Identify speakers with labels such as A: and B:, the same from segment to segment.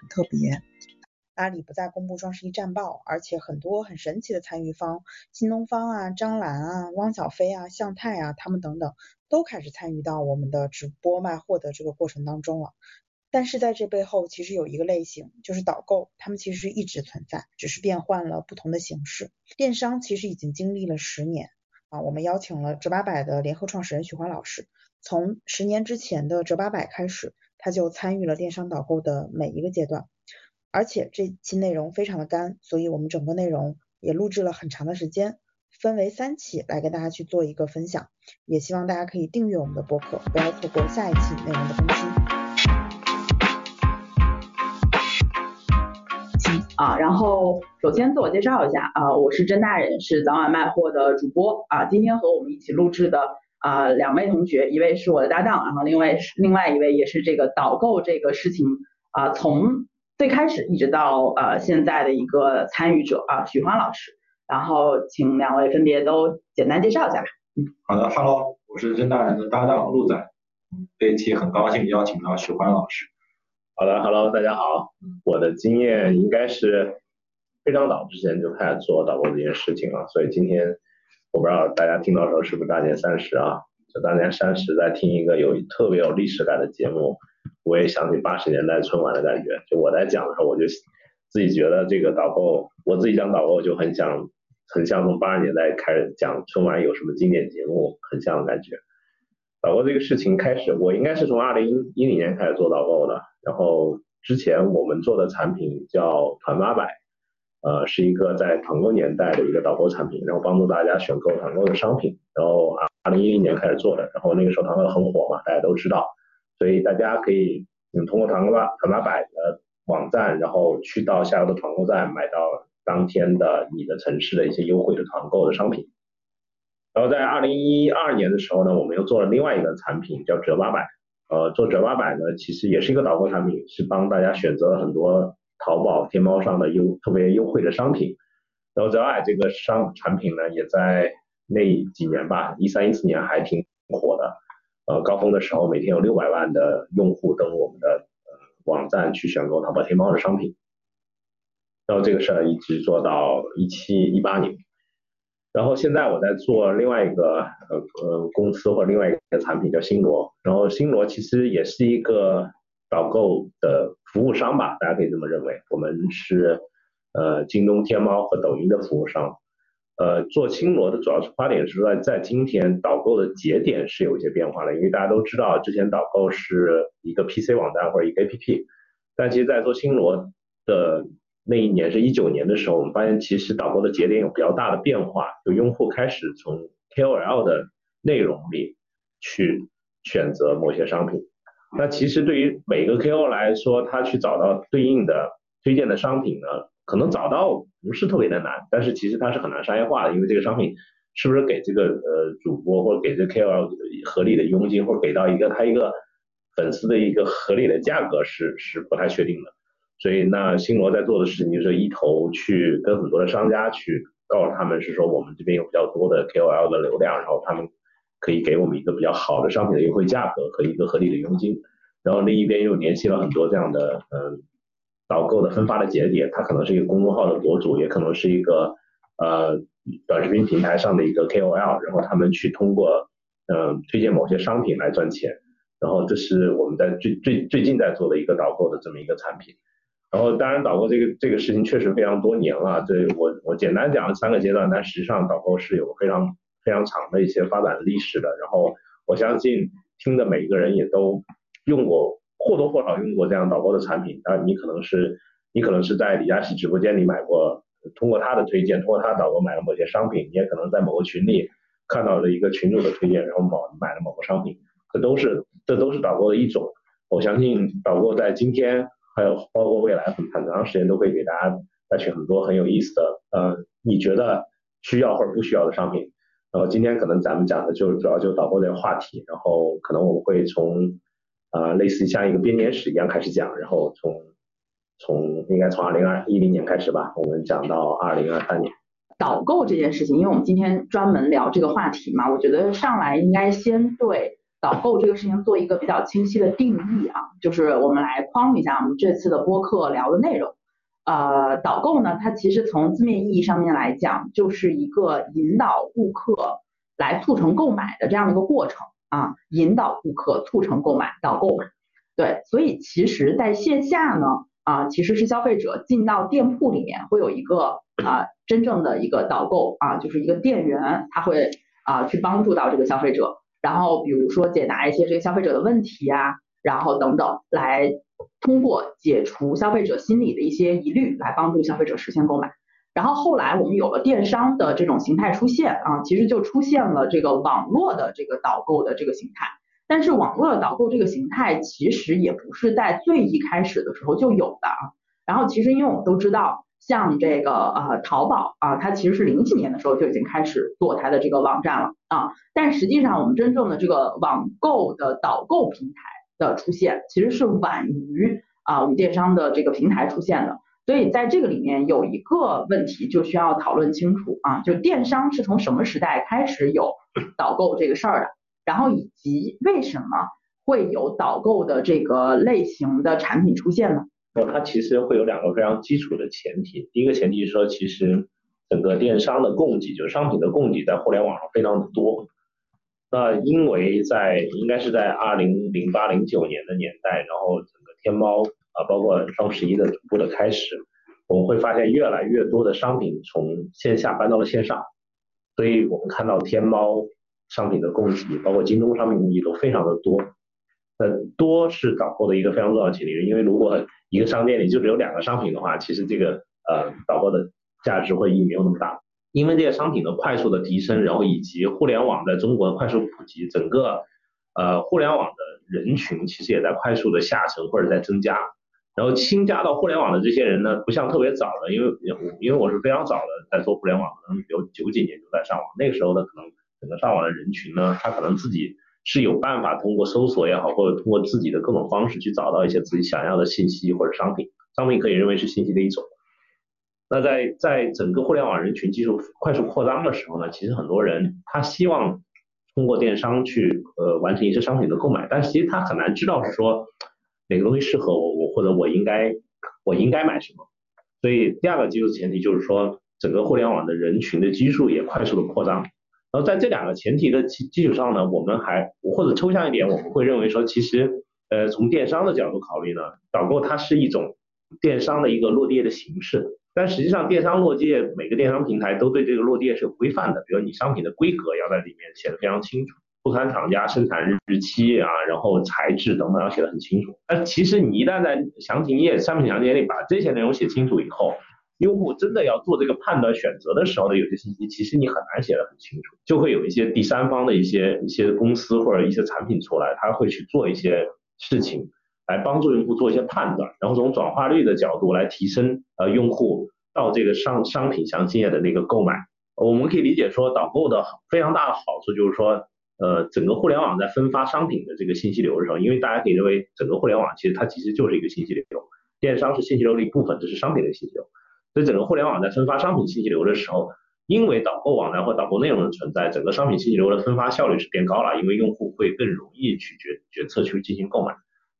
A: 很特别。阿里不再公布双十一战报，而且很多很神奇的参与方，新东方啊、张兰啊、汪小菲啊、向太啊，他们等等都开始参与到我们的直播卖货的这个过程当中了。但是在这背后，其实有一个类型，就是导购，他们其实一直存在，只是变换了不同的形式。电商其实已经经历了十年啊，我们邀请了折八百的联合创始人许欢老师，从十年之前的折八百开始，他就参与了电商导购的每一个阶段。而且这期内容非常的干，所以我们整个内容也录制了很长的时间，分为三期来跟大家去做一个分享，也希望大家可以订阅我们的播客，不要错过下一期内容的更新。
B: 啊，然后首先自我介绍一下啊，我是甄大人，是早晚卖货的主播啊，今天和我们一起录制的啊两位同学，一位是我的搭档，然后另外是另外一位也是这个导购这个事情啊从。最开始一直到呃现在的一个参与者啊，许欢老师，然后请两位分别都简单介绍一下吧。
C: 嗯，好的，Hello，我是甄大人的搭档陆仔，这一期很高兴邀请到许欢老师。
D: 好的，Hello，大家好，我的经验应该是非常早之前就开始做导购这件事情了，所以今天我不知道大家听到的时候是不是大年三十啊？就大年三十在听一个有特别有历史感的节目。我也想起八十年代春晚的感觉，就我在讲的时候，我就自己觉得这个导购，我自己讲导购就很想，很像从八十年代开始讲春晚有什么经典节目，很像的感觉。导购这个事情开始，我应该是从二零一零年开始做导购的，然后之前我们做的产品叫团八百，呃，是一个在团购年代的一个导购产品，然后帮助大家选购团购的商品，然后啊，二零一零年开始做的，然后那个时候团购很火嘛，大家都知道。所以大家可以嗯通过团购吧团八百的网站，然后去到下游的团购站买到当天的你的城市的一些优惠的团购的商品。然后在二零一二年的时候呢，我们又做了另外一个产品叫折八百。呃，做折八百呢，其实也是一个导购产品，是帮大家选择了很多淘宝、天猫上的优特别优惠的商品。然后折八百这个商产品呢，也在那几年吧，一三一四年还挺火的。呃，高峰的时候，每天有六百万的用户登录我们的呃网站去选购淘宝天猫的商品，然后这个事儿一直做到一七一八年，然后现在我在做另外一个呃呃公司或另外一个产品叫新罗，然后新罗其实也是一个导购的服务商吧，大家可以这么认为，我们是呃京东、天猫和抖音的服务商。呃，做青罗的主要出发点是在在今天导购的节点是有一些变化了，因为大家都知道之前导购是一个 PC 网站或者一个 APP，但其实，在做青罗的那一年是一九年的时候，我们发现其实导购的节点有比较大的变化，就用户开始从 KOL 的内容里去选择某些商品。那其实对于每个 KO 来说，他去找到对应的推荐的商品呢？可能找到不是特别的难，但是其实它是很难商业化的，因为这个商品是不是给这个呃主播或者给这 KOL 合理的佣金，或者给到一个他一个粉丝的一个合理的价格是是不太确定的。所以那新罗在做的事情就是一头去跟很多的商家去告诉他们是说我们这边有比较多的 KOL 的流量，然后他们可以给我们一个比较好的商品的优惠价格和一个合理的佣金，然后另一边又联系了很多这样的嗯。导购的分发的节点，它可能是一个公众号的博主，也可能是一个呃短视频平台上的一个 KOL，然后他们去通过嗯推荐某些商品来赚钱，然后这是我们在最最最近在做的一个导购的这么一个产品，然后当然导购这个这个事情确实非常多年了，这我我简单讲三个阶段，但实际上导购是有非常非常长的一些发展历史的，然后我相信听的每一个人也都用过。或多或少用过这样导购的产品，啊，你可能是你可能是在李佳琦直播间里买过，通过他的推荐，通过他导购买了某些商品，你也可能在某个群里看到了一个群主的推荐，然后某买了某个商品，这都是这都是导购的一种。我相信导购在今天还有包括未来很很长时间都会给大家带去很多很有意思的，呃，你觉得需要或者不需要的商品。然后今天可能咱们讲的就是主要就导购这个话题，然后可能我们会从。啊，类似像一个编年史一样开始讲，然后从从应该从二零二一零年开始吧，我们讲到二零二三年。
B: 导购这件事情，因为我们今天专门聊这个话题嘛，我觉得上来应该先对导购这个事情做一个比较清晰的定义啊，就是我们来框一下我们这次的播客聊的内容。呃，导购呢，它其实从字面意义上面来讲，就是一个引导顾客来促成购买的这样的一个过程啊，引导顾客促成购买，导购。对，所以其实在线下呢，啊，其实是消费者进到店铺里面会有一个啊真正的一个导购啊，就是一个店员，他会啊去帮助到这个消费者，然后比如说解答一些这个消费者的问题呀，然后等等来。通过解除消费者心理的一些疑虑，来帮助消费者实现购买。然后后来我们有了电商的这种形态出现啊，其实就出现了这个网络的这个导购的这个形态。但是网络的导购这个形态其实也不是在最一开始的时候就有的啊。然后其实因为我们都知道，像这个呃淘宝啊，它其实是零几年的时候就已经开始做它的这个网站了啊。但实际上我们真正的这个网购的导购平台。的出现其实是晚于啊我们电商的这个平台出现的，所以在这个里面有一个问题就需要讨论清楚啊，就电商是从什么时代开始有导购这个事儿的，然后以及为什么会有导购的这个类型的产品出现呢？
D: 那它其实会有两个非常基础的前提，第一个前提是说，其实整个电商的供给，就是商品的供给，在互联网上非常的多。那因为在应该是在二零零八零九年的年代，然后整个天猫啊，包括双十一的逐步的开始，我们会发现越来越多的商品从线下搬到了线上，所以我们看到天猫商品的供给，包括京东商品供给都非常的多。那多是导购的一个非常重要的前提，因为如果一个商店里就只有两个商品的话，其实这个呃导购的价值会意义没有那么大。因为这些商品的快速的提升，然后以及互联网在中国的快速普及，整个呃互联网的人群其实也在快速的下沉或者在增加。然后新加到互联网的这些人呢，不像特别早的，因为因为我是非常早的在做互联网，可能有九几年就在上网，那个时候呢，可能整个上网的人群呢，他可能自己是有办法通过搜索也好，或者通过自己的各种方式去找到一些自己想要的信息或者商品，商品可以认为是信息的一种。那在在整个互联网人群技术快速扩张的时候呢，其实很多人他希望通过电商去呃完成一些商品的购买，但是其实他很难知道是说哪个东西适合我，我或者我应该我应该买什么。所以第二个技术前提就是说，整个互联网的人群的基数也快速的扩张。然后在这两个前提的基基础上呢，我们还或者抽象一点，我们会认为说，其实呃从电商的角度考虑呢，导购它是一种电商的一个落地的形式。但实际上，电商落地每个电商平台都对这个落地是有规范的，比如你商品的规格要在里面写的非常清楚，不含厂家、生产日期啊，然后材质等等要写的很清楚。那其实你一旦在详情页、商品详情页里把这些内容写清楚以后，用户真的要做这个判断选择的时候呢，有些信息其实你很难写的很清楚，就会有一些第三方的一些一些公司或者一些产品出来，他会去做一些事情。来帮助用户做一些判断，然后从转化率的角度来提升呃用户到这个商商品详情页的那个购买。我们可以理解说导购的非常大的好处就是说，呃整个互联网在分发商品的这个信息流的时候，因为大家可以认为整个互联网其实它其实就是一个信息流，电商是信息流的一部分，这是商品的信息流。所以整个互联网在分发商品信息流的时候，因为导购网站或导购内容的存在，整个商品信息流的分发效率是变高了，因为用户会更容易去决决策去进行购买。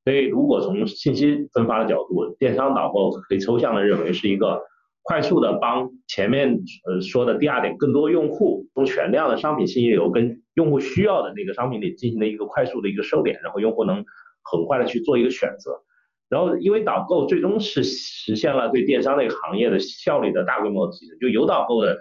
D: 所以，如果从信息分发的角度，电商导购可以抽象的认为是一个快速的帮前面呃说的第二点，更多用户从全量的商品信息流跟用户需要的那个商品里进行了一个快速的一个收敛，然后用户能很快的去做一个选择。然后，因为导购最终是实现了对电商这个行业的效率的大规模提升，就有导购的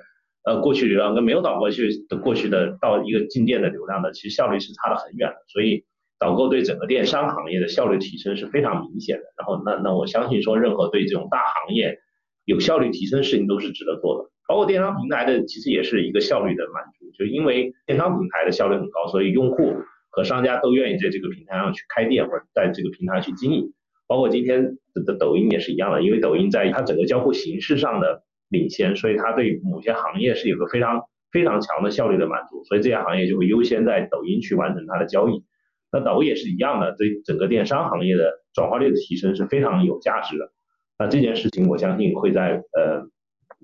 D: 呃过去流量跟没有导购去的过去的到一个进店的流量的，其实效率是差得很远的，所以。导购对整个电商行业的效率提升是非常明显的，然后那那我相信说任何对这种大行业有效率提升事情都是值得做的，包括电商平台的其实也是一个效率的满足，就因为电商平台的效率很高，所以用户和商家都愿意在这个平台上去开店或者在这个平台去经营，包括今天的抖音也是一样的，因为抖音在它整个交互形式上的领先，所以它对某些行业是有个非常非常强的效率的满足，所以这些行业就会优先在抖音去完成它的交易。那导购也是一样的，对整个电商行业的转化率的提升是非常有价值的。那这件事情，我相信会在呃，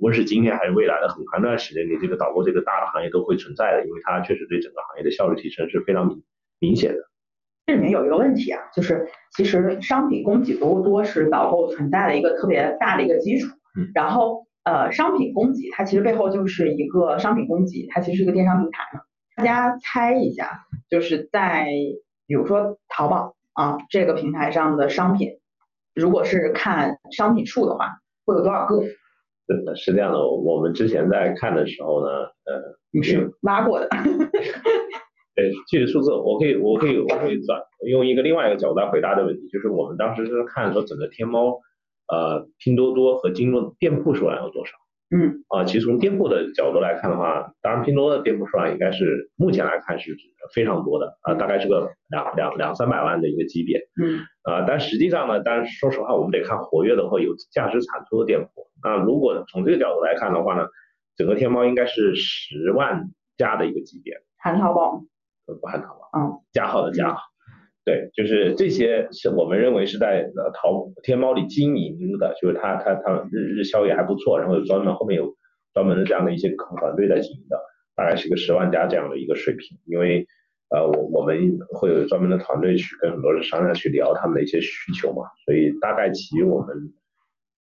D: 无论是今天还是未来的很长一段时间里，这个导购这个大的行业都会存在的，因为它确实对整个行业的效率提升是非常明明显的。
B: 这里面有一个问题啊，就是其实商品供给多不多是导购存在的一个特别大的一个基础。
D: 嗯。
B: 然后呃，商品供给它其实背后就是一个商品供给，它其实是一个电商平台嘛。大家猜一下，就是在比如说淘宝啊这个平台上的商品，如果是看商品数的话，会有多少个？
D: 是的，是这样的。我们之前在看的时候呢，呃，
B: 你是拉过的。
D: 对，具体数字我可以，我可以，我可以转用一个另外一个角度来回答的问题，就是我们当时是看说整个天猫，呃，拼多多和京东店铺数量有多少。
B: 嗯。
D: 啊，其实从店铺的角度来看的话，当然拼多多的店铺数量应该是目前来看是非常多的啊，大概是个两两两三百万的一个级别。
B: 嗯。
D: 啊，但实际上呢，但是说实话，我们得看活跃的或有价值产出的店铺。那如果从这个角度来看的话呢，整个天猫应该是十万加的一个级别。
B: 含淘宝。
D: 不含淘宝，
B: 嗯，
D: 加号的加，对，就是这些是我们认为是在呃淘天猫里经营的，就是它它它日日销也还不错，然后有专门后面有专门的这样的一些团队在经营的，大概是个十万加这样的一个水平，因为呃我我们会有专门的团队去跟很多的商家去聊他们的一些需求嘛，所以大概其我们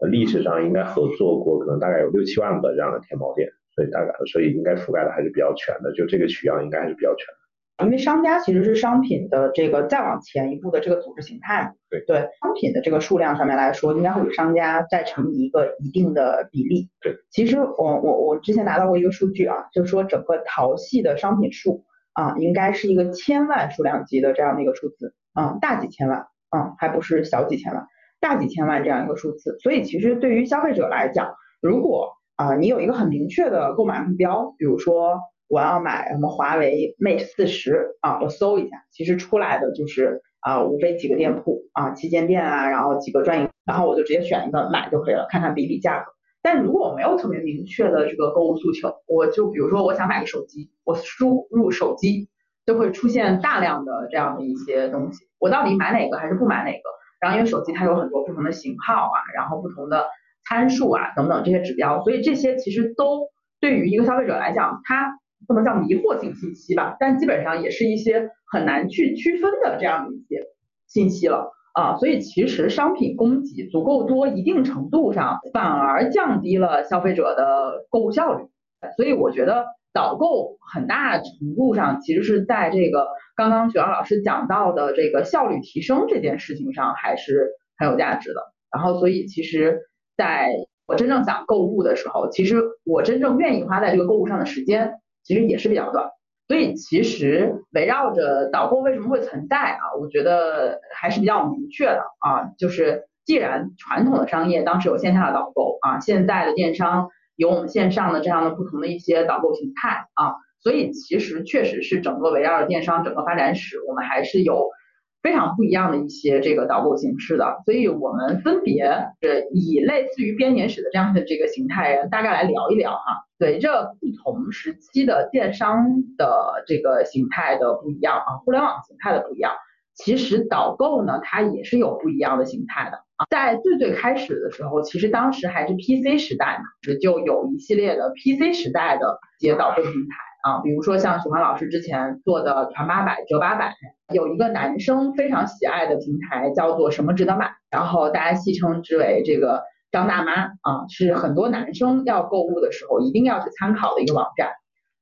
D: 历史上应该合作过可能大概有六七万个这样的天猫店，所以大概所以应该覆盖的还是比较全的，就这个取样应该还是比较全的。
B: 因为商家其实是商品的这个再往前一步的这个组织形态，
D: 对
B: 对，商品的这个数量上面来说，应该会比商家再乘以一个一定的比例。
D: 对，
B: 其实我我我之前拿到过一个数据啊，就是说整个淘系的商品数啊，应该是一个千万数量级的这样的一个数字啊，大几千万啊，还不是小几千万，大几千万这样一个数字。所以其实对于消费者来讲，如果啊你有一个很明确的购买目标，比如说。我要买什么华为 Mate 四十啊？我搜一下，其实出来的就是啊，无非几个店铺啊，旗舰店啊，然后几个专营，然后我就直接选一个买就可以了，看看比比价格。但如果我没有特别明确的这个购物诉求，我就比如说我想买个手机，我输入手机就会出现大量的这样的一些东西，我到底买哪个还是不买哪个？然后因为手机它有很多不同的型号啊，然后不同的参数啊等等这些指标，所以这些其实都对于一个消费者来讲，它。不能叫迷惑性信息吧，但基本上也是一些很难去区分的这样的一些信息了啊，所以其实商品供给足够多，一定程度上反而降低了消费者的购物效率，所以我觉得导购很大程度上其实是在这个刚刚雪儿老师讲到的这个效率提升这件事情上还是很有价值的。然后所以其实在我真正想购物的时候，其实我真正愿意花在这个购物上的时间。其实也是比较短，所以其实围绕着导购为什么会存在啊？我觉得还是比较明确的啊，就是既然传统的商业当时有线下的导购啊，现在的电商有我们线上的这样的不同的一些导购形态啊，所以其实确实是整个围绕着电商整个发展史，我们还是有。非常不一样的一些这个导购形式的，所以我们分别呃以类似于编年史的这样的这个形态，大概来聊一聊哈。随着不同时期的电商的这个形态的不一样啊，互联网形态的不一样，其实导购呢它也是有不一样的形态的啊。在最最开始的时候，其实当时还是 PC 时代嘛，就有一系列的 PC 时代的一些导购平台。啊，比如说像许欢老师之前做的团八百折八百，有一个男生非常喜爱的平台叫做什么值得买，然后大家戏称之为这个张大妈啊，是很多男生要购物的时候一定要去参考的一个网站。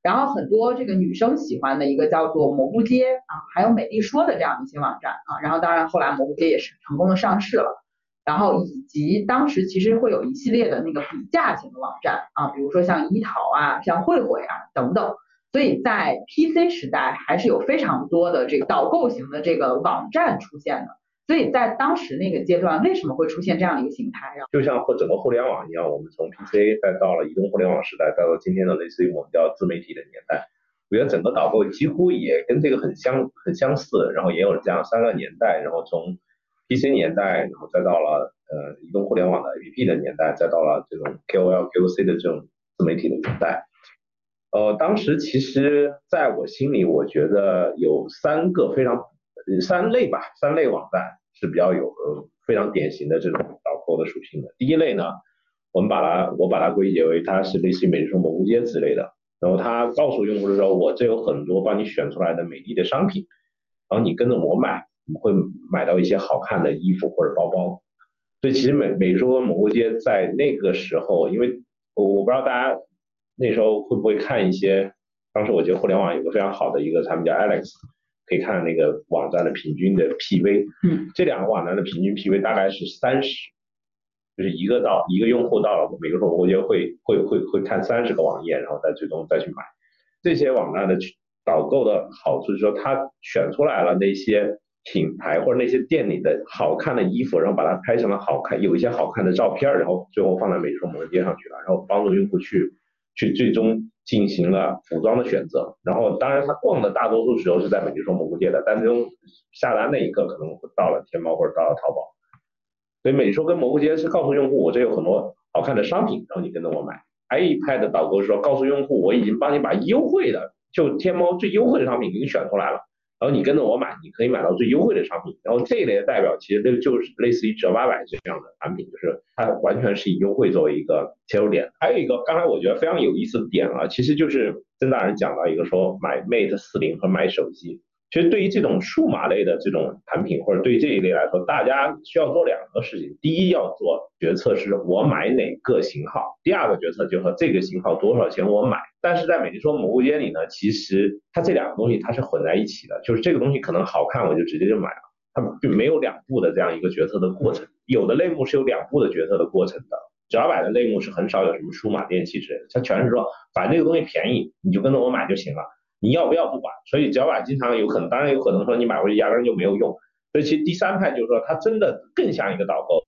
B: 然后很多这个女生喜欢的一个叫做蘑菇街啊，还有美丽说的这样一些网站啊。然后当然后来蘑菇街也是成功的上市了，然后以及当时其实会有一系列的那个比价型的网站啊，比如说像一淘啊，像慧慧啊等等。所以在 PC 时代还是有非常多的这个导购型的这个网站出现的，所以在当时那个阶段为什么会出现这样一个形态？
D: 就像和整个互联网一样，我们从 PC 再到了移动互联网时代，再到今天的类似于我们叫自媒体的年代，我觉得整个导购几乎也跟这个很相很相似，然后也有这样三个年代，然后从 PC 年代，然后再到了呃移动互联网的 APP 的年代，再到了这种 KOL、KOC 的这种自媒体的年代。呃，当时其实在我心里，我觉得有三个非常三类吧，三类网站是比较有呃非常典型的这种导购的属性的。第一类呢，我们把它我把它归结为它是类似于美丽说蘑菇街之类的，然后它告诉用户的时候，我这有很多帮你选出来的美丽的商品，然后你跟着我买你会买到一些好看的衣服或者包包。所以其实美美说蘑菇街在那个时候，因为我我不知道大家那时候会不会看一些，当时我觉得互联网有个非常好的一个产品叫 Alex，可以看那个网站的平均的 PV，
B: 嗯，
D: 这两个网站的平均 PV 大概是三十，就是一个到一个用户到了美国说蘑菇街会会会会看三十个网页，然后再最终再去买。这些网站的导购的好处是说，他选出来了那些。品牌或者那些店里的好看的衣服，然后把它拍成了好看，有一些好看的照片，然后最后放在美妆模街上去了，然后帮助用户去去最终进行了服装的选择。然后当然他逛的大多数时候是在美丽说蘑菇街的，但最终下单那一刻可能到了天猫或者到了淘宝。所以美说跟蘑菇街是告诉用户，我这有很多好看的商品，然后你跟着我买。iPad 的导购说，告诉用户我已经帮你把优惠的，就天猫最优惠的商品给你选出来了。然后你跟着我买，你可以买到最优惠的商品。然后这一类的代表，其实就就是类似于折八百这样的产品，就是它完全是以优惠作为一个切入点。还有一个，刚才我觉得非常有意思的点啊，其实就是曾大人讲到一个说买 Mate 四零和买手机。其实对于这种数码类的这种产品，或者对于这一类来说，大家需要做两个事情。第一，要做决策是我买哪个型号；第二个决策就是这个型号多少钱我买。但是在美丽说蘑菇街里呢，其实它这两个东西它是混在一起的，就是这个东西可能好看我就直接就买了，它并没有两步的这样一个决策的过程。有的类目是有两步的决策的过程的，只要买的类目是很少有什么数码电器之类的，它全是说反正这个东西便宜，你就跟着我买就行了。你要不要不管，所以脚板经常有可能，当然有可能说你买回去压根就没有用。所以其实第三派就是说，它真的更像一个导购。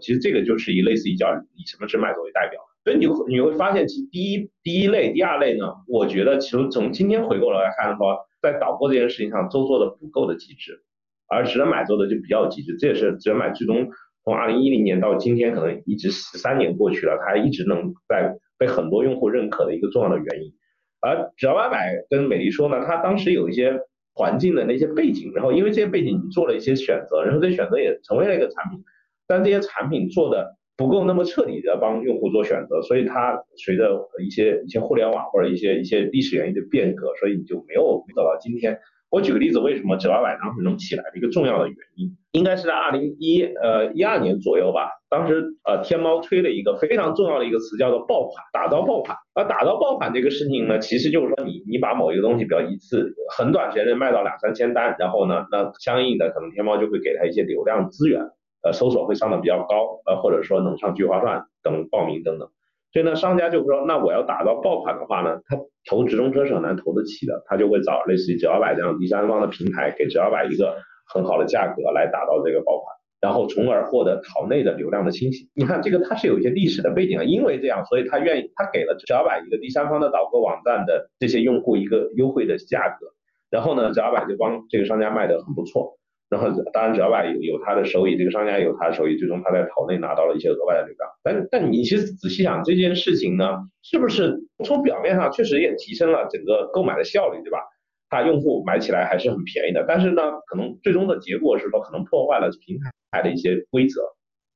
D: 其实这个就是以类似于叫以什么只买作为代表。所以你你会发现，其第一第一类、第二类呢，我觉得其实从今天回过来看的话，在导购这件事情上都做的不够的极致，而只能买做的就比较极致。这也是只能买最终从二零一零年到今天，可能一直十三年过去了，它一直能在被很多用户认可的一个重要的原因。而只要买买跟美丽说呢，他当时有一些环境的那些背景，然后因为这些背景你做了一些选择，然后这些选择也成为了一个产品，但这些产品做的不够那么彻底的帮用户做选择，所以它随着一些一些互联网或者一些一些历史原因的变革，所以你就没有走到今天。我举个例子，为什么折八百当时能起来的一个重要的原因，应该是在二零一呃一二年左右吧。当时呃天猫推了一个非常重要的一个词，叫做爆款，打造爆款。而打造爆款这个事情呢，其实就是说你你把某一个东西，比如一次很短时间内卖到两三千单，然后呢，那相应的可能天猫就会给他一些流量资源，呃搜索会上的比较高，呃或者说能上聚划算等报名等等。所以呢，商家就说，那我要打造爆款的话呢，他投直通车是很难投得起的，他就会找类似于直摇摆这样第三方的平台，给直摇摆一个很好的价格来打造这个爆款，然后从而获得淘内的流量的清洗。你看这个它是有一些历史的背景的，因为这样，所以他愿意他给了直摇摆一个第三方的导购网站的这些用户一个优惠的价格，然后呢，直摇摆就帮这个商家卖的很不错。然后当然，只要把有有他的收益，这个商家有他的收益，最终他在淘内拿到了一些额外的流量。但但你其实仔细想这件事情呢，是不是从表面上确实也提升了整个购买的效率，对吧？他用户买起来还是很便宜的。但是呢，可能最终的结果是说，可能破坏了平台的一些规则。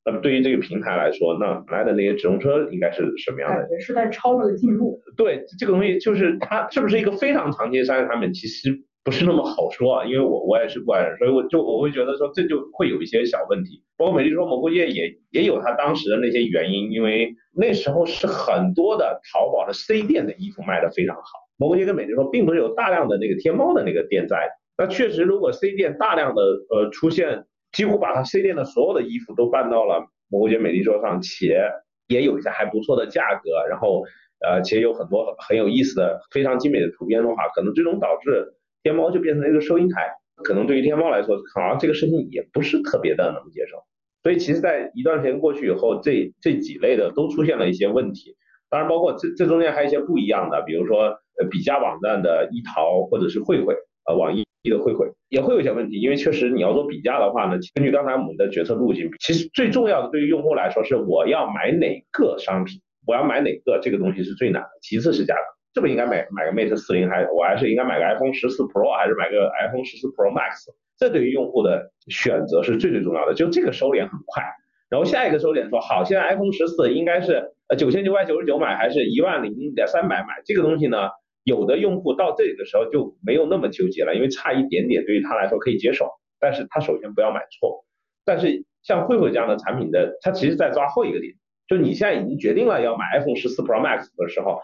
D: 那么对于这个平台来说，那本来的那些直通车应该是什么样的？
B: 感觉是在超额的进入。
D: 对，这个东西就是它是不是一个非常长期的商业产品？其实。不是那么好说啊，因为我我也是过来人，所以我就我会觉得说这就会有一些小问题。包括美丽说蘑菇街也也有它当时的那些原因，因为那时候是很多的淘宝的 C 店的衣服卖的非常好。蘑菇街跟美丽说并不是有大量的那个天猫的那个店在，那确实如果 C 店大量的呃出现，几乎把它 C 店的所有的衣服都搬到了蘑菇街美丽说上，且也有一些还不错的价格，然后呃且有很多很有意思的非常精美的图片的话，可能最终导致。天猫就变成了一个收银台，可能对于天猫来说，好像这个事情也不是特别的能接受。所以其实，在一段时间过去以后，这这几类的都出现了一些问题。当然，包括这这中间还有一些不一样的，比如说呃比价网站的一淘或者是慧慧，呃网易的慧慧也会有一些问题，因为确实你要做比价的话呢，根据刚才我们的决策路径，其实最重要的对于用户来说是我要买哪个商品，我要买哪个这个东西是最难的，其次是价格。是不是应该买买个 Mate 四零，还我还是应该买个 iPhone 十四 Pro，还是买个 iPhone 十四 Pro Max？这对于用户的选择是最最重要的。就这个收敛很快，然后下一个收敛说，好，现在 iPhone 十四应该是呃九千九百九十九买，还是一万零点三百买？这个东西呢，有的用户到这里的时候就没有那么纠结了，因为差一点点对于他来说可以接受。但是他首先不要买错。但是像慧慧这样的产品的，它其实在抓后一个点，就你现在已经决定了要买 iPhone 十四 Pro Max 的时候，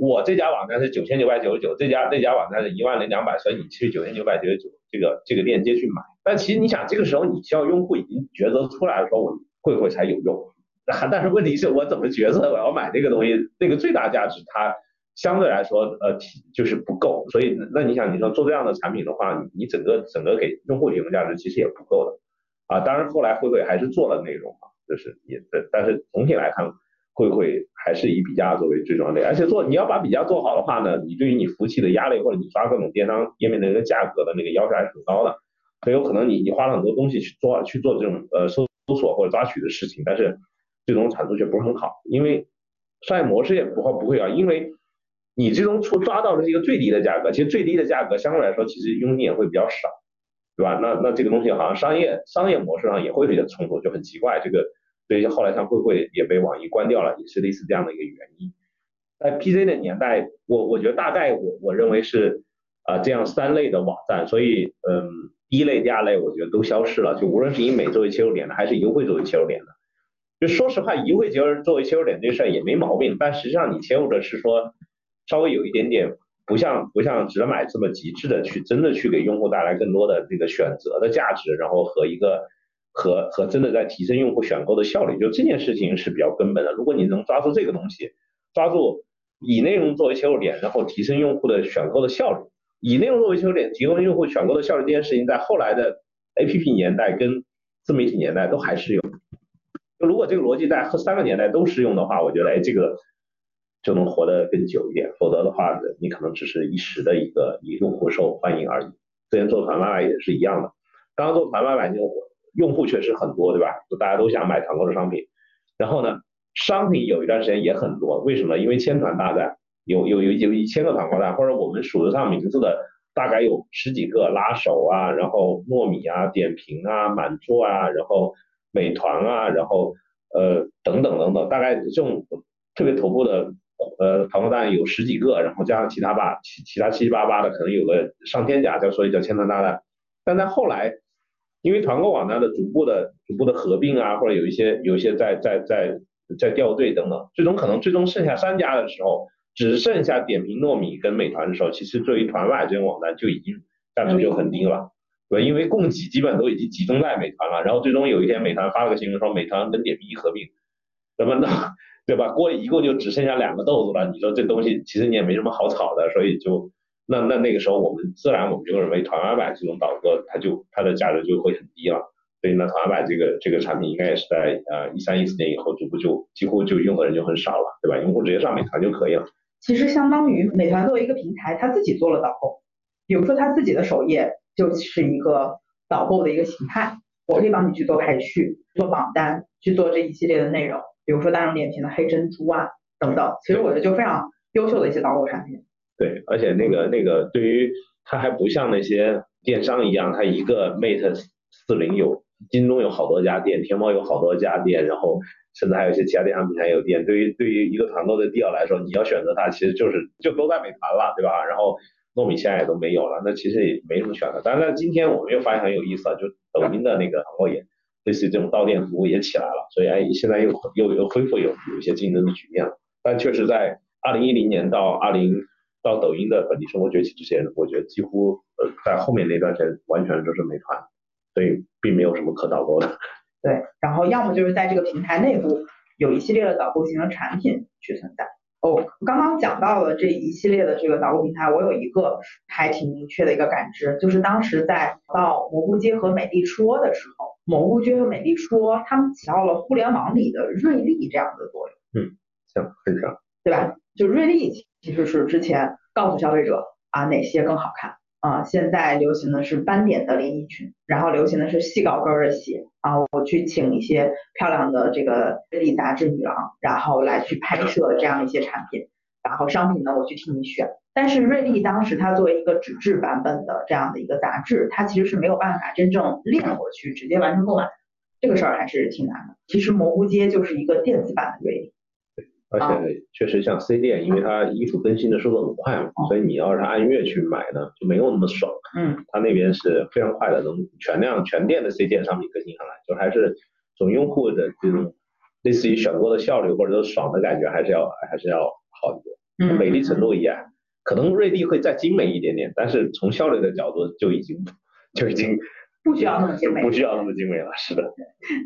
D: 我这家网站是九千九百九十九，这家这家网站是一万零两百，所以你去九千九百九十九这个这个链接去买。但其实你想，这个时候你需要用户已经抉择出来的时候，我慧慧才有用。但是问题是我怎么抉择我要买这个东西？那个最大价值它相对来说呃就是不够，所以那你想你说做这样的产品的话，你整个整个给用户提供价值其实也不够的啊。当然后来会不会还是做了内容嘛，就是也但是总体来看，会不会还是以比价作为最重要的。而且做你要把比价做好的话呢，你对于你服务器的压力或者你刷各种电商页面的那个价格的那个要求还是很高的，很有可能你你花了很多东西去做去做这种呃搜搜索或者抓取的事情，但是。最终产出却不是很好，因为商业模式也不会不会啊，因为你最终出抓到的是一个最低的价格，其实最低的价格相对来说其实佣金也会比较少，对吧？那那这个东西好像商业商业模式上也会比较冲突，就很奇怪。这个所以后来像慧慧也被网易关掉了，也是类似这样的一个原因。在 PC 的年代，我我觉得大概我我认为是啊这样三类的网站，所以嗯第一类第二类我觉得都消失了，就无论是以美作为切入点的，还是优惠作为切入点的。就说实话，优惠节日作为切入点这事儿也没毛病，但实际上你切入的是说稍微有一点点不像不像只买这么极致的去真的去给用户带来更多的这个选择的价值，然后和一个和和真的在提升用户选购的效率，就这件事情是比较根本的。如果你能抓住这个东西，抓住以内容作为切入点，然后提升用户的选购的效率，以内容作为切入点提供用户选购的效率这件事情，在后来的 APP 年代跟自媒体年代都还是有。如果这个逻辑在三个年代都适用的话，我觉得哎，这个就能活得更久一点。否则的话，你可能只是一时的一个以用户受欢迎而已。之前做团外卖也是一样的，刚刚做团外卖用户用户确实很多，对吧？就大家都想买团购的商品。然后呢，商品有一段时间也很多，为什么？因为千团大战，有有有有一千个团购站，或者我们数得上名字的大概有十几个，拉手啊，然后糯米啊，点评啊，满座啊，然后。美团啊，然后呃等等等等，大概这种特别头部的呃团购站有十几个，然后加上其他吧，其其他七七八八的可能有个上千家，叫所以叫千团大战。但在后来，因为团购网站的逐步的逐步的合并啊，或者有一些有一些在在在在掉队等等，最终可能最终剩下三家的时候，只剩下点评、糯米跟美团的时候，其实作为团外这种网站就已经价值就很低了。对，因为供给基本都已经集中在美团了，然后最终有一天美团发了个新闻说美团跟点评一合并，那么那对吧？锅里一共就只剩下两个豆子了，你说这东西其实你也没什么好炒的，所以就那那那个时候我们自然我们就认为团外卖这种导购它就它的价值就会很低了，所以呢团外卖这个这个产品应该也是在呃一三一四年以后逐步就几乎就用的人就很少了，对吧？用户直接上美团就可以了。
B: 其实相当于美团作为一个平台，它自己做了导购，比如说它自己的首页。就是一个导购的一个形态，我可以帮你去做排序、做榜单、去做这一系列的内容，比如说大众点评的黑珍珠啊等等。其实我觉得就非常优秀的一些导购产品。
D: 对，而且那个那个对于它还不像那些电商一样，它一个 Mate 四零有京东有好多家店，天猫有好多家店，然后甚至还有一些其他电商平台有店。对于对于一个团购的 dl 来说，你要选择它，其实就是就都在美团了，对吧？然后。糯米现在也都没有了，那其实也没什么选择。但是今天我们又发现很有意思啊，就抖音的那个团购也类似于这种到店服务也起来了，所以哎，现在又又又恢复有有一些竞争的局面了。但确实在二零一零年到二零到抖音的本地生活崛起之前，我觉得几乎呃在后面那段时间完全都是美团，所以并没有什么可导购的。
B: 对，然后要么就是在这个平台内部有一系列的导购型的产品去存在。哦，刚刚讲到了这一系列的这个导购平台，我有一个还挺明确的一个感知，就是当时在到蘑菇街和美丽说的时候，蘑菇街和美丽说他们起到了互联网里的瑞丽这样的作
D: 用。嗯，像很像，
B: 对吧？就瑞丽其实是之前告诉消费者啊哪些更好看。啊，现在流行的是斑点的连衣裙，然后流行的是细高跟的鞋啊。我去请一些漂亮的这个瑞丽杂志女郎，然后来去拍摄这样一些产品，然后商品呢我去替你选。但是瑞丽当时它作为一个纸质版本的这样的一个杂志，它其实是没有办法真正链过去直接完成购买，这个事儿还是挺难的。其实蘑菇街就是一个电子版的瑞丽。
D: 而且确实像 C 店，因为它衣服更新的速度很快嘛，所以你要是按月去买呢，就没有那么爽。
B: 嗯，
D: 它那边是非常快的，能全量全店的 C 店商品更新上来，就还是从用户的这种类似于选购的效率或者说爽的感觉，还是要还是要好一点。
B: 嗯，
D: 美丽程度一样，可能瑞丽会再精美一点点，但是从效率的角度就已经就已经
B: 不需要那么精美，
D: 不需要那么精美了。是的。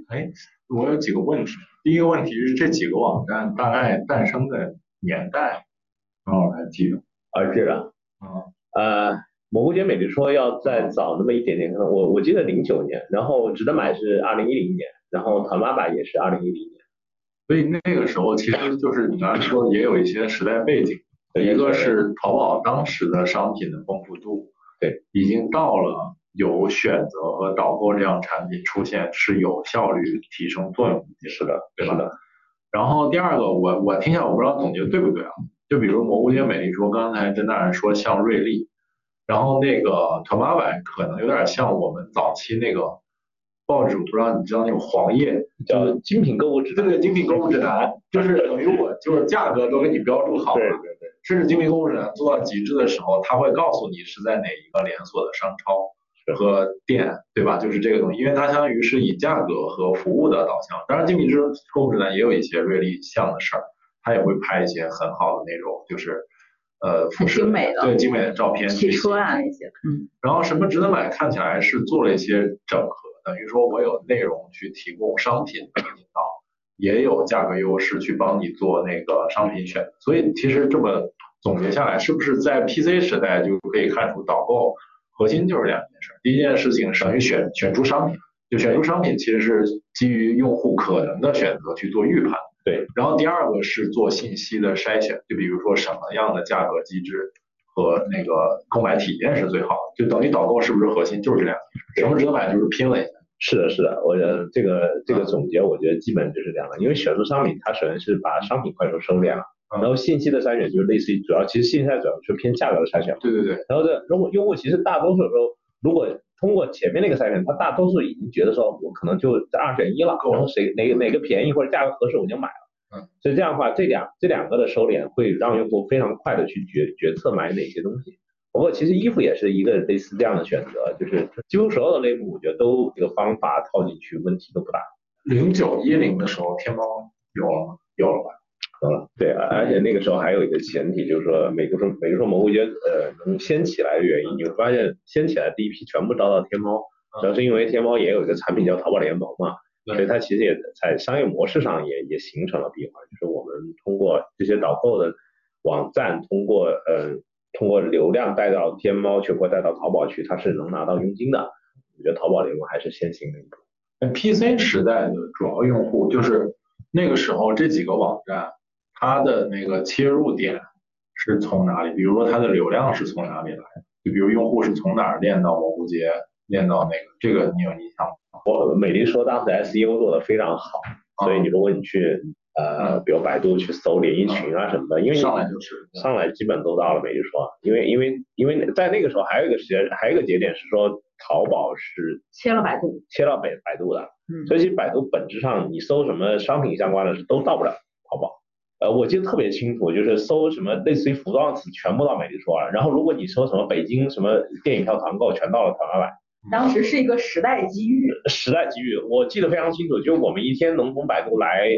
C: 哎，我有几个问题。第一个问题是这几个网站大概诞生的年代，正好还记得。
D: 啊，记得。
C: 嗯。
D: 呃，蘑菇街美丽说要再早那么一点点，可能我我记得零九年，然后值得买是二零一零年，然后淘妈爸也是二零一零年。
C: 所以那个时候其实就是你刚才说也有一些时代背景，一个是淘宝当时的商品的丰富度，
D: 对，
C: 已经到了。有选择和导购这样产品出现是有效率提升作用
D: 是的，
C: 对吧？然后第二个，我我听下我不知道总结对不对啊？就比如蘑菇街美丽说，刚才甄大人说像瑞丽，然后那个团八百可能有点像我们早期那个报纸，不知道你知道那种黄页
D: 叫精品购物指
C: 南，对对，精品购物指南，就是等于我就是价格都给你标注好了，
D: 对对对，
C: 甚至精品购物指南做到极致的时候，他会告诉你是在哪一个连锁的商超。和店，对吧？就是这个东西，因为它相当于是以价格和服务的导向。当然，精品之购物指南也有一些瑞丽像的事儿，它也会拍一些很好的那种，就是呃，服饰
B: 精美的
C: 对精美的照片。
B: 汽车啊那些，
C: 嗯。然后什么值得买？看起来是做了一些整合，等于说我有内容去提供商品的引导，也有价格优势去帮你做那个商品选。所以其实这么总结下来，是不是在 PC 时代就可以看出导购？核心就是两件事，第一件事情是等于选选出商品，就选出商品其实是基于用户可能的选择去做预判，
D: 对。
C: 然后第二个是做信息的筛选，就比如说什么样的价格机制和那个购买体验是最好的，就等于导购是不是核心就是这两件事，什么值得买就是拼了一下。
D: 是的，是的，我觉得这个这个总结我觉得基本就是这样的，因为选出商品它首先是把商品快速收敛了。然后信息的筛选就是类似于主要，其实信息主要是偏价格的筛选。
C: 对对对。
D: 然后这如果用户其实大多数时候，如果通过前面那个筛选，他大多数已经觉得说我可能就二选一了，然后谁哪哪个便宜或者价格合适我就买了。
C: 嗯。
D: 所以这样的话，这两这两个的收敛会让用户非常快的去决决策买哪些东西。不过其实衣服也是一个类似这样的选择，就是几乎所有的类目，我觉得都这个方法套进去问题都不大。
C: 零九一零的时候，天猫有了吗？有了吧？
D: 嗯，对，而且那个时候还有一个前提，就是说，美国说美国说蘑菇街呃能先起来的原因，你会发现先起来第一批全部招到天猫，主要是因为天猫也有一个产品叫淘宝联盟嘛，所以它其实也在商业模式上也也形成了闭环，就是我们通过这些导购的网站，通过呃通过流量带到天猫去或带到淘宝去，它是能拿到佣金的。我觉得淘宝联盟还是先行的一步。
C: PC 时代的主要用户就是那个时候这几个网站。它的那个切入点是从哪里？比如说它的流量是从哪里来？就比如用户是从哪儿练到蘑菇街，练到那个，这个你有印象吗？
D: 我美丽说当时 SEO 做的非常好，所以你如果你去呃，比如百度去搜连衣裙啊什么的，因为
C: 上来就是
D: 上来基本都到了美丽说，因为因为因为在那个时候还有一个时间，还有一个节点是说淘宝是
B: 切了百度，
D: 切到百百度的，所以其实百度本质上你搜什么商品相关的是都到不了淘宝。呃，我记得特别清楚，就是搜什么类似于服装词，全部到美丽说了。然后如果你搜什么北京什么电影票团购，全到了淘八百。
B: 当时是一个时代机遇。
D: 时代机遇，我记得非常清楚，就我们一天能从百度来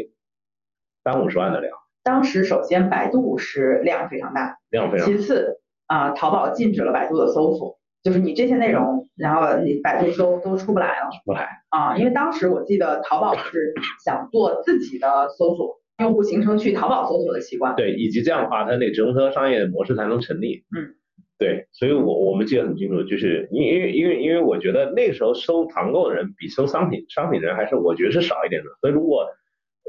D: 三五十万的量。
B: 当时首先百度是量非常大，
D: 量非常。
B: 其次啊，淘宝禁止了百度的搜索，就是你这些内容，然后你百度搜都出不来了。
D: 出不来。
B: 啊，因为当时我记得淘宝是想做自己的搜索。用户形成去淘宝搜索的习惯，
D: 对，以及这样的话，它那直通车商业模式才能成立。
B: 嗯，
D: 对，所以我我们记得很清楚，就是因因为因为因为我觉得那个时候收团购的人比收商品商品的人还是我觉得是少一点的。所以如果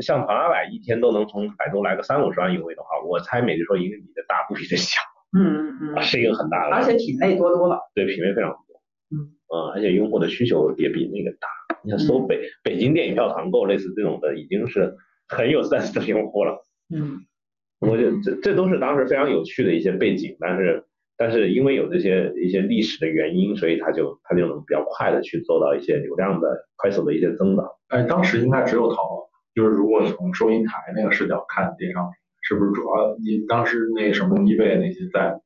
D: 像团八百一天都能从百度来个三五十万优惠的话，我猜美丽说一个比的大不比的小。
B: 嗯嗯嗯，
D: 是一个很大的，
B: 而且品类多多了。
D: 对，品类非常多。
B: 嗯
D: 嗯，而且用户的需求也比那个大。你看搜北北京电影票团购类似这种的，已经是很有 sense 的用户了。
B: 嗯，
D: 我觉得这这都是当时非常有趣的一些背景，但是但是因为有这些一些历史的原因，所以他就他就能比较快的去做到一些流量的快速的一些增长。
C: 哎，当时应该只有淘宝，就是如果从收银台那个视角看电商是不是主要你当时那什么易贝那些在？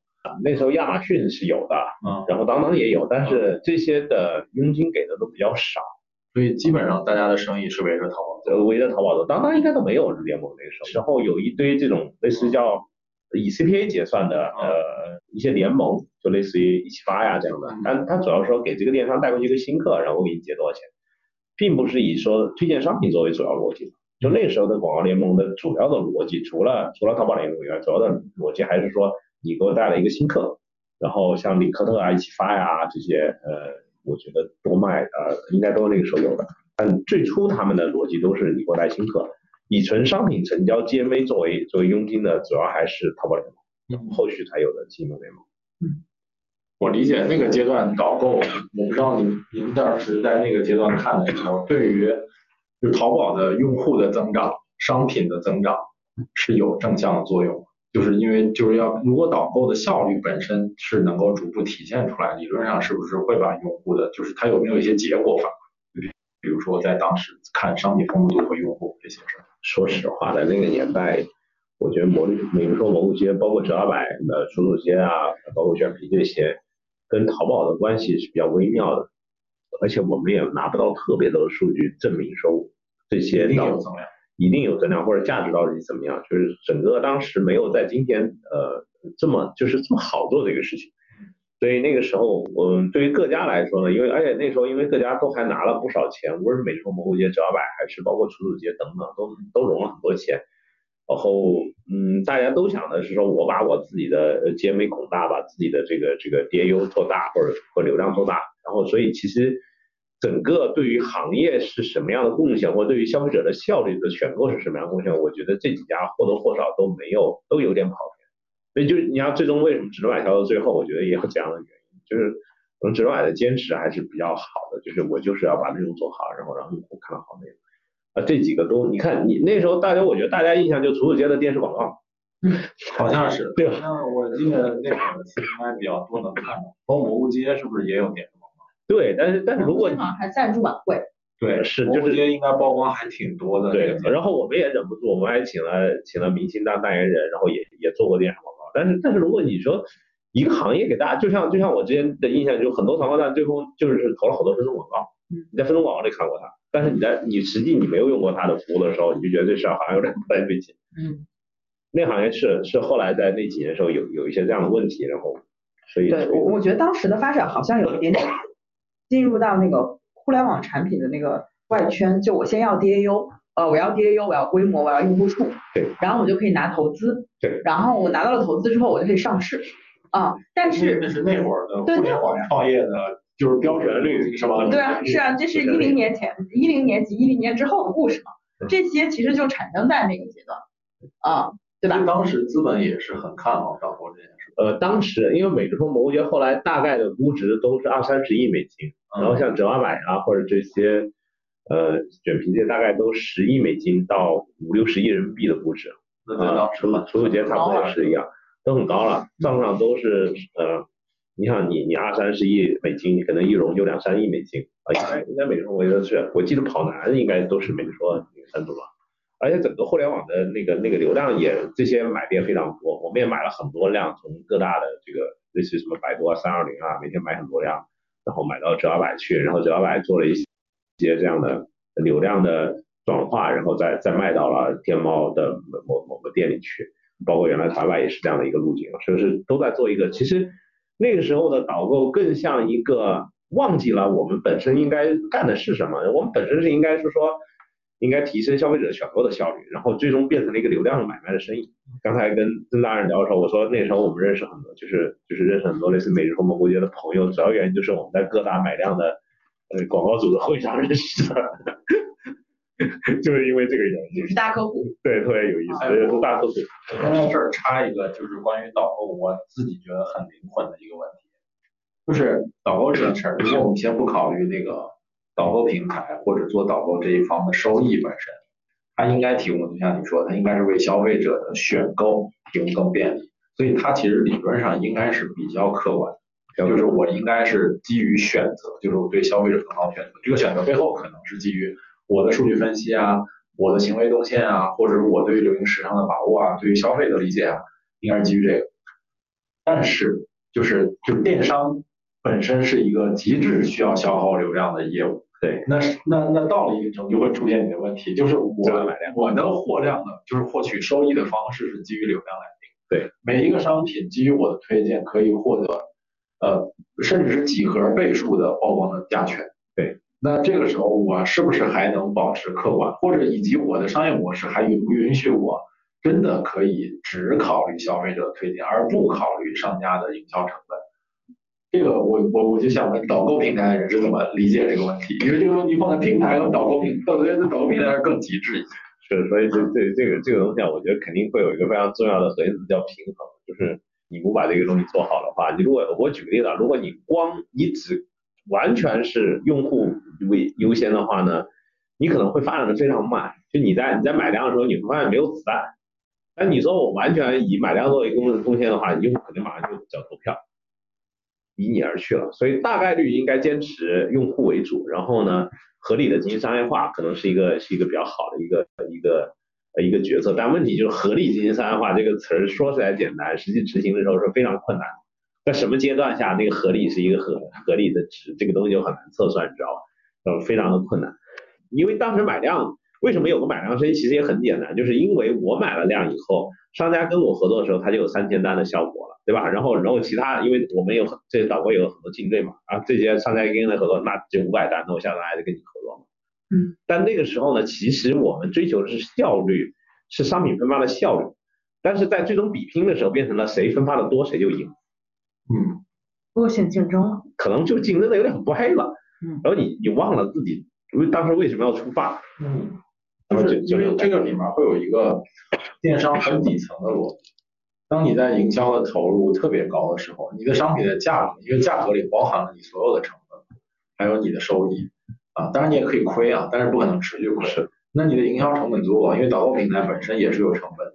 D: 那时候亚马逊是有的，
C: 嗯，
D: 然后当当也有，但是这些的佣金给的都比较少，
C: 所以基本上大家的生意是围着淘宝。
D: 呃，围着淘宝走。当当应该都没有日联盟那个时候，时候有一堆这种类似叫以 CPA 结算的呃一些联盟，就类似于一起发呀这样的，但它主要说给这个电商带过去一个新客，然后我给你结多少钱，并不是以说推荐商品作为主要逻辑。就那时候的广告联盟的主要的逻辑，除了除了淘宝联盟以外，主要的逻辑还是说你给我带了一个新客，然后像李科特啊、一起发呀这些，呃，我觉得多卖呃应该都是那个时候有的。但最初他们的逻辑都是你给我带新客，以纯商品成交 GMV 作为作为佣金的，主要还是淘宝联盟，后续才有的金融联盟。
C: 我理解那个阶段导购，我不知道您您当时在那个阶段看的时候，对于就淘宝的用户的增长、商品的增长是有正向的作用，就是因为就是要如果导购的效率本身是能够逐步体现出来，理论上是不是会把用户的就是他有没有一些结果反馈？比比如说在当时看商品丰富度和用户这些事儿。
D: 说实话，在那个年代，我觉得魔力，比如说蘑菇街，包括折二百的楚楚街啊，包括卷皮这些，跟淘宝的关系是比较微妙的，而且我们也拿不到特别多的数据证明说这些
C: 有增量。
D: 一定有增量或者价值到底怎么样，就是整个当时没有在今天呃这么就是这么好做这个事情。所以那个时候，我对于各家来说呢，因为而且那时候因为各家都还拿了不少钱，无论是美妆蘑菇街、折二百，还是包括楚楚街等等，都都融了很多钱。然后，嗯，大家都想的是说，我把我自己的呃 GMV 拱大，把自己的这个这个 DAU 做大，或者或流量做大。然后，所以其实整个对于行业是什么样的贡献，或对于消费者的效率的选购是什么样的贡献，我觉得这几家或多或少都没有，都有点跑偏。所以就是你要最终为什么只能买销到最后，我觉得也有这样的原因，就是可能只能买的坚持还是比较好的，就是我就是要把内容做好，然后让用户看到好内容。啊，这几个都，你看你那时候大家，我觉得大家印象就楚楚街的电视广告，
C: 好像是，
D: 对吧
C: 那我记得那会儿应该比较多能看到，包括蘑菇街是不是也有电视广告？
D: 对，但是但是如果
E: 好像还赞助晚会，
C: 对，
D: 是就是
C: 蘑菇街应该曝光还挺多的。
D: 对
C: 这，个
D: 然后我们也忍不住，我们还请了请了明星当代言人，然后也也做过电视广告。但是但是如果你说一个行业给大家，就像就像我之前的印象，就很多广告站最后就是投了好多分钟广告，你在分钟广告里看过它，但是你在你实际你没有用过它的服务的时候，你就觉得这事儿好像有点不太对劲。
E: 嗯，
D: 那行业是是后来在那几年的时候有有一些这样的问题，然后所以
E: 对我我觉得当时的发展好像有一点点进入到那个互联网产品的那个外圈，就我先要 DAU，呃，我要 DAU，我要规模，我要用户数，
D: 对，
E: 然后我就可以拿投资，
D: 对，
E: 然后我拿到了投资之后，我就可以上市，啊，但是
C: 那是那会儿的
E: 对
C: 互联网创业的，就是标准率是吧？
E: 对啊，是啊，这是一零年前、一零年及一零年之后的故事嘛，这些其实就产生在那个阶段，啊，对吧？
C: 当时资本也是很看好导购这件事。
D: 呃，当时因为美妆蘑菇街后来大概的估值都是二三十亿美金，然后像折二百啊或者这些呃卷皮界大概都十亿美金到五六十亿人民币的估值，
C: 那在
D: 啊，楚
C: 当时很
D: 楚楚街差不多也是一样，都很高了，账上都是呃，你想你你二三十亿美金，你可能一融就两三亿美金。啊，应该应该美妆我觉得是，我记得跑男应该都是美说那个赞助吧。而且整个互联网的那个那个流量也这些买的也非常多，我们也买了很多量，从各大的这个类似什么百度啊、三二零啊，每天买很多量，然后买到折二百去，然后折二百做了一些这样的流量的转化，然后再再卖到了天猫的某某某个店里去，包括原来淘宝也是这样的一个路径，所以是都在做一个，其实那个时候的导购更像一个忘记了我们本身应该干的是什么，我们本身是应该是说。应该提升消费者选购的效率，然后最终变成了一个流量买卖的生意。刚才跟曾大人聊的时候，我说那时候我们认识很多，就是就是认识很多类似美日和蘑菇街的朋友，主要原因就是我们在各大买量的呃广告组的会上认识的，就是因为这个原因。
E: 是大客户，
D: 对，特别有意思，是大客户。
C: 这儿插一个，就是关于导购，我自己觉得很灵魂的一个问题，就是导购这个事儿，如果我们先不考虑那个导购平台或者做导购这一方的收益本身，它应该提供，就像你说，它应该是为消费者的选购提供更便利，所以它其实理论上应该是比较客观的，就是我应该是基于选择，就是我对消费者更好选择，这个选择背后可能是基于我的数据分析啊，我的行为动线啊，或者是我对于流行时尚的把握啊，对于消费的理解啊，应该是基于这个。但是就是就电商本身是一个极致需要消耗流量的业务，
D: 对，
C: 那是那那到了一定程度就会出现你的问题，就是我我的货量呢，就是获取收益的方式是基于流量来定。
D: 对，
C: 每一个商品基于我的推荐可以获得呃甚至是几何倍数的曝光的加权。
D: 对，
C: 那这个时候我是不是还能保持客观，或者以及我的商业模式还允不允许我真的可以只考虑消费者的推荐，而不考虑商家的营销成本？这个我我我就想问导购平台的人是怎么理解这个问题？因为这个问题放在平台和导购平，我觉得导购平台更极致一些。
D: 是，所以这这这个这个东西啊，我觉得肯定会有一个非常重要的核心词叫平衡，就是你不把这个东西做好的话，你如果我举个例子啊，如果你光你只完全是用户为优先的话呢，你可能会发展的非常慢。就你在你在买量的时候，你会发现没有子弹。但你说我完全以买量作为贡贡献的话，用户肯定马上就叫投票。离你而去了，所以大概率应该坚持用户为主，然后呢，合理的进行商业化可能是一个是一个比较好的一个一个一个决策，但问题就是合理进行商业化这个词儿说起来简单，实际执行的时候是非常困难。在什么阶段下那个合理是一个合合理的值，这个东西就很难测算，你知道吧？呃，非常的困难，因为当时买量为什么有个买量生意，其实也很简单，就是因为我买了量以后，商家跟我合作的时候，他就有三千单的效果了。对吧？然后，然后其他，因为我们有这些导播有很多竞对嘛，啊，这些商家跟他合作，那就五百单，那我下单还得跟你合作嘛。
E: 嗯。
D: 但那个时候呢，其实我们追求的是效率，是商品分发的效率，但是在最终比拼的时候，变成了谁分发的多谁就赢。
C: 嗯。
E: 恶性竞争了。
D: 可能就竞争的有点歪了。
E: 嗯。
D: 然后你你忘了自己为当时为什么要出发。
C: 嗯。就是因为这个里面会有一个电商很底层的逻辑。当你在营销的投入特别高的时候，你的商品的价格，因为价格里包含了你所有的成本，还有你的收益啊，当然你也可以亏啊，但是不可能持续亏。那你的营销成本足够，因为导购平台本身也是有成本的。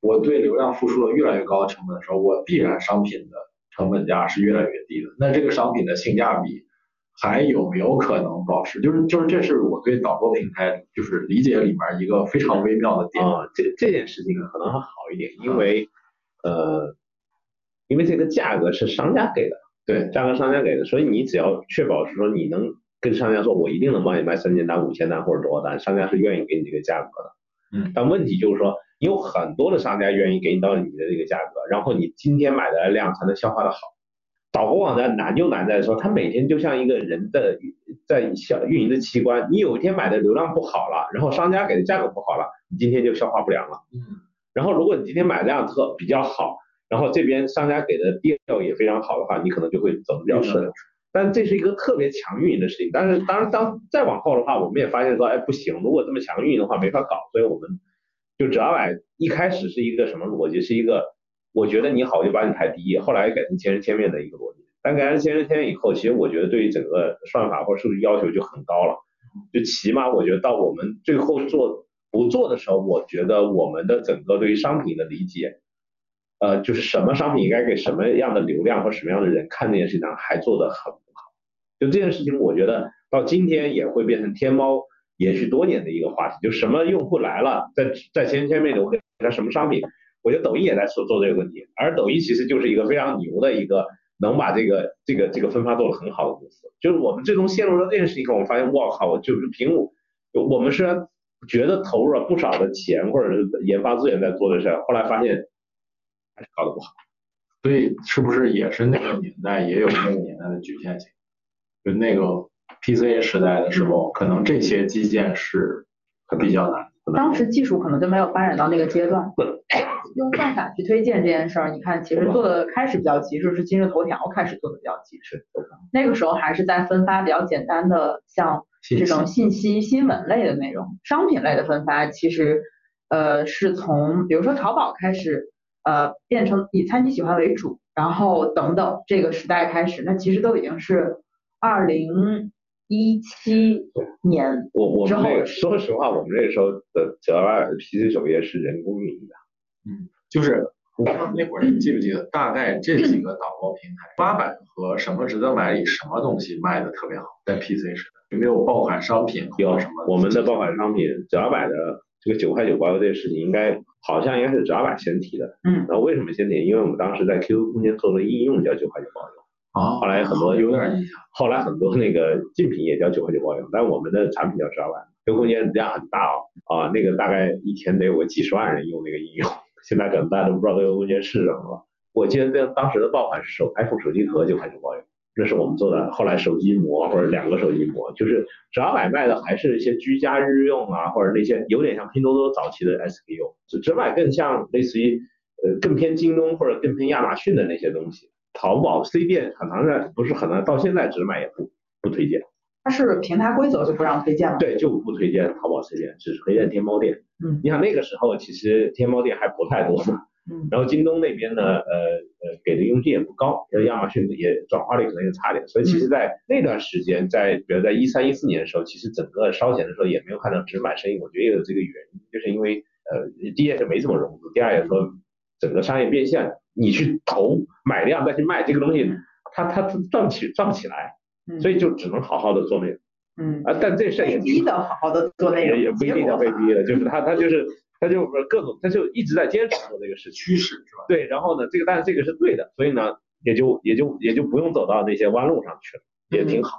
C: 我对流量付出了越来越高的成本的时候，我必然商品的成本价是越来越低的。那这个商品的性价比还有没有可能保持？就是就是这是我对导购平台就是理解里面一个非常微妙的点。
D: 啊，这这件事情可能还好一点，因为。呃，因为这个价格是商家给的，
C: 对，
D: 价格商家给的，所以你只要确保是说你能跟商家说，我一定能帮你卖三千单、五千单或者多少单，商家是愿意给你这个价格的。
C: 嗯。
D: 但问题就是说，你有很多的商家愿意给你到你的这个价格，然后你今天买的量才能消化的好。导购网站难就难在说，它每天就像一个人的在小运营的器官，你有一天买的流量不好了，然后商家给的价格不好了，你今天就消化不良了。
C: 嗯。
D: 然后，如果你今天买量特比较好，然后这边商家给的调也非常好的话，你可能就会走的比较顺。但这是一个特别强运营的事情。但是，当然，当再往后的话，我们也发现说，哎，不行，如果这么强运营的话，没法搞。所以我们就只要买一开始是一个什么逻辑？是一个我觉得你好，就把你排第一。后来改成千人千面的一个逻辑。但改成千人千面以后，其实我觉得对于整个算法或者数据要求就很高了。就起码我觉得到我们最后做。不做的时候，我觉得我们的整个对于商品的理解，呃，就是什么商品应该给什么样的流量或什么样的人看这件事情上还做得很不好。就这件事情，我觉得到今天也会变成天猫延续多年的一个话题。就什么用户来了，在在千人千面我给他什么商品，我觉得抖音也在做做这个问题。而抖音其实就是一个非常牛的一个能把这个这个这个分发做得很好的公司。就是我们最终陷入到这件事情后，我发现，我靠，就是凭我，我们虽然。觉得投入了不少的钱或者是研发资源在做的事儿，后来发现还是搞得不好。
C: 所以是不是也是那个年代也有那个年代的局限性？就那个 PC 时代的时候，可能这些基建是比较难。
E: 当时技术可能就没有发展到那个阶段。用算法去推荐这件事儿，你看其实做的开始比较极致，是今日头条开始做的比较极致。那个时候还是在分发比较简单的像。这种信息新闻类的内容，商品类的分发其实呃是从比如说淘宝开始呃变成以餐你喜欢为主，然后等等这个时代开始，那其实都已经是二零一七年
D: 我我
E: 们那个。
D: 说实话，我们那时候的九二二的 PC 首页是人工运营的。
C: 嗯，就是那会儿你记不记得，大概这几个导购平台，八百和什么值得买里什么东西卖的特别好，在 PC 时代有没有爆款商品
D: 有
C: 什么？
D: 我们的爆款商品，只要买的这个九块九包邮这个事情，应该好像应该是只要买先提的。
B: 嗯。
D: 那为什么先提？因为我们当时在 QQ 空间做了应用叫九块九包邮。
C: 啊。
D: 后来很多
C: 有点印象。
D: 后来很多那个竞品也叫九块九包邮，但我们的产品叫只要买。QQ 空间量很大哦，啊，那个大概一天得有个几十万人用那个应用。现在可能大家都不知道这个空间是什么了。我记得当当时的爆款是手 iPhone 手机壳九块九包邮，那是我们做的。后来手机膜或者两个手机膜，就是只要买卖的还是一些居家日用啊，或者那些有点像拼多多早期的 SKU，只只买更像类似于呃更偏京东或者更偏亚马逊的那些东西。淘宝 C 店很难的不是很难，到现在只买也不不推荐。
B: 它是平台规则就不让推荐了。
D: 对，就不推荐淘宝 C 店，只推荐天猫店。
B: 嗯。
D: 你想那个时候其实天猫店还不太多嘛。
B: 嗯。
D: 然后京东那边呢，呃呃给的佣金也不高，亚马逊也转化率可能也差点，所以其实在那段时间，在比如在一三一四年的时候，其实整个烧钱的时候也没有看到只买生意，我觉得也有这个原因，就是因为呃第一也是没怎么融资，第二也说整个商业变现，你去投买量再去卖这个东西，它它赚不起赚不起来。所以就只能好好的做内容，
B: 嗯
D: 啊，但这事也
B: 逼的好好的做内容，
D: 也不一定要被逼的，就是他他就是他就各种他就一直在坚持做这个事
C: 趋势是吧？
D: 对，然后呢，这个但是这个是对的，所以呢，也就也就也就不用走到那些弯路上去了，也挺好。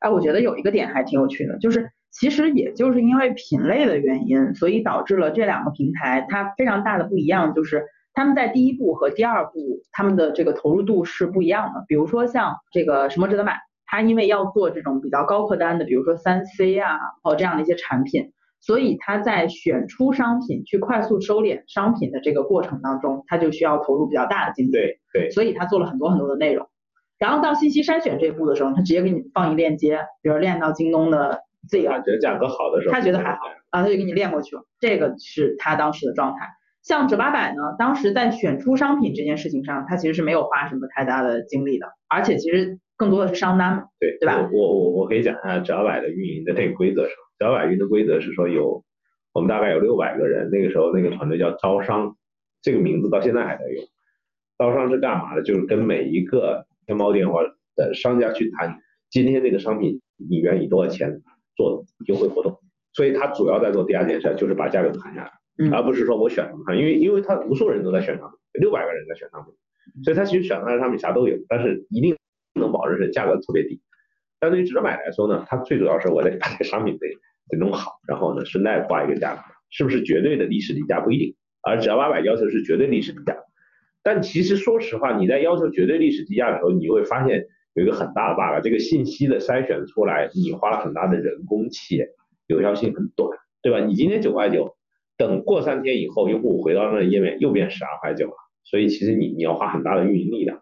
B: 哎，我觉得有一个点还挺有趣的，就是其实也就是因为品类的原因，所以导致了这两个平台它非常大的不一样，就是他们在第一步和第二步他们的这个投入度是不一样的。比如说像这个什么值得买。它因为要做这种比较高客单的，比如说三 C 啊，或这样的一些产品，所以它在选出商品去快速收敛商品的这个过程当中，它就需要投入比较大的精力。
D: 对对。
B: 所以它做了很多很多的内容，然后到信息筛选这一步的时候，他直接给你放一链接，比如链到京东的 Z，
D: 觉得价格好的时候，
B: 他觉得还好啊，他就给你链过去了。这个是他当时的状态。像折八百呢，当时在选出商品这件事情上，他其实是没有花什么太大的精力的，而且其实。更多的是商单嘛，
D: 对
B: 对吧？
D: 我我我可以讲一下折八百的运营的这个规则是，折百运营的规则是说有我们大概有六百个人，那个时候那个团队叫招商，这个名字到现在还在用。招商是干嘛的？就是跟每一个天猫店或的商家去谈，今天这个商品你愿意多少钱做优惠活动。所以他主要在做第二件事，就是把价格谈下来，而不是说我选什么，因为因为他无数人都在选商品，六百个人在选商品，所以他其实选的商品啥都有，但是一定。不能保证是价格特别低，但对于值得买来说呢，它最主要是我得把这个商品得得弄好，然后呢顺带挂一个价格，是不是绝对的历史低价不一定，而只要八百要求是绝对历史低价，但其实说实话，你在要求绝对历史低价的时候，你会发现有一个很大的 bug，这个信息的筛选出来，你花了很大的人工且有效性很短，对吧？你今天九块九，等过三天以后，用户回到那个页面又变十二块九了，所以其实你你要花很大的运营力量。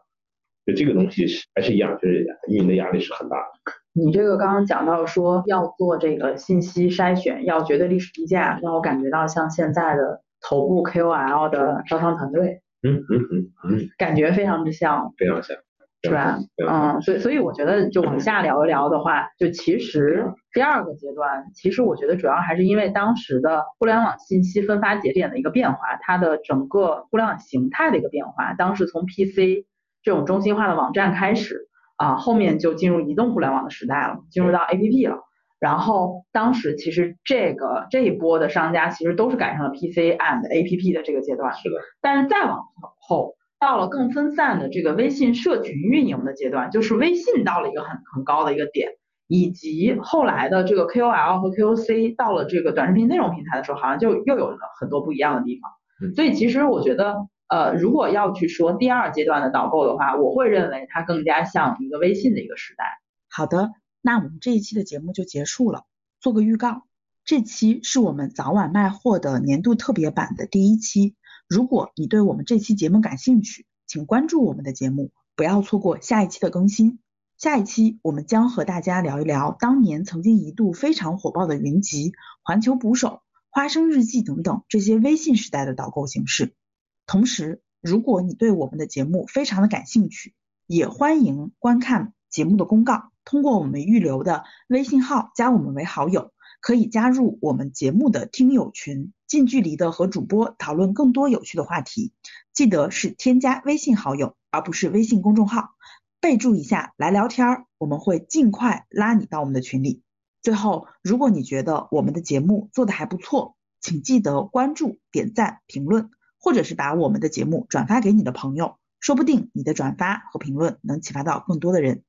D: 就这个东西是还是一样，就是运营的压力是很大的。
B: 你这个刚刚讲到说要做这个信息筛选，要绝对历史低价，让我感觉到像现在的头部 KOL 的招商团队。
D: 嗯嗯嗯嗯。
B: 感觉非常之像。
D: 非常像。
B: 是吧？嗯，所以所以我觉得就往下聊一聊的话，就其实第二个阶段，其实我觉得主要还是因为当时的互联网信息分发节点的一个变化，它的整个互联网形态的一个变化。当时从 PC 这种中心化的网站开始啊，后面就进入移动互联网的时代了，进入到 APP 了。然后当时其实这个这一波的商家其实都是赶上了 PC and APP 的这个阶段。
D: 是的。
B: 但是再往后，到了更分散的这个微信社群运营的阶段，就是微信到了一个很很高的一个点，以及后来的这个 KOL 和 KOC 到了这个短视频内容平台的时候，好像就又有了很多不一样的地方。所以其实我觉得。呃，如果要去说第二阶段的导购的话，我会认为它更加像一个微信的一个时代。
A: 好的，那我们这一期的节目就结束了。做个预告，这期是我们早晚卖货的年度特别版的第一期。如果你对我们这期节目感兴趣，请关注我们的节目，不要错过下一期的更新。下一期我们将和大家聊一聊当年曾经一度非常火爆的云集、环球捕手、花生日记等等这些微信时代的导购形式。同时，如果你对我们的节目非常的感兴趣，也欢迎观看节目的公告，通过我们预留的微信号加我们为好友，可以加入我们节目的听友群，近距离的和主播讨论更多有趣的话题。记得是添加微信好友，而不是微信公众号，备注一下来聊天儿，我们会尽快拉你到我们的群里。最后，如果你觉得我们的节目做的还不错，请记得关注、点赞、评论，或者是把我们的节目转发给你的朋友，说不定你的转发和评论能启发到更多的人。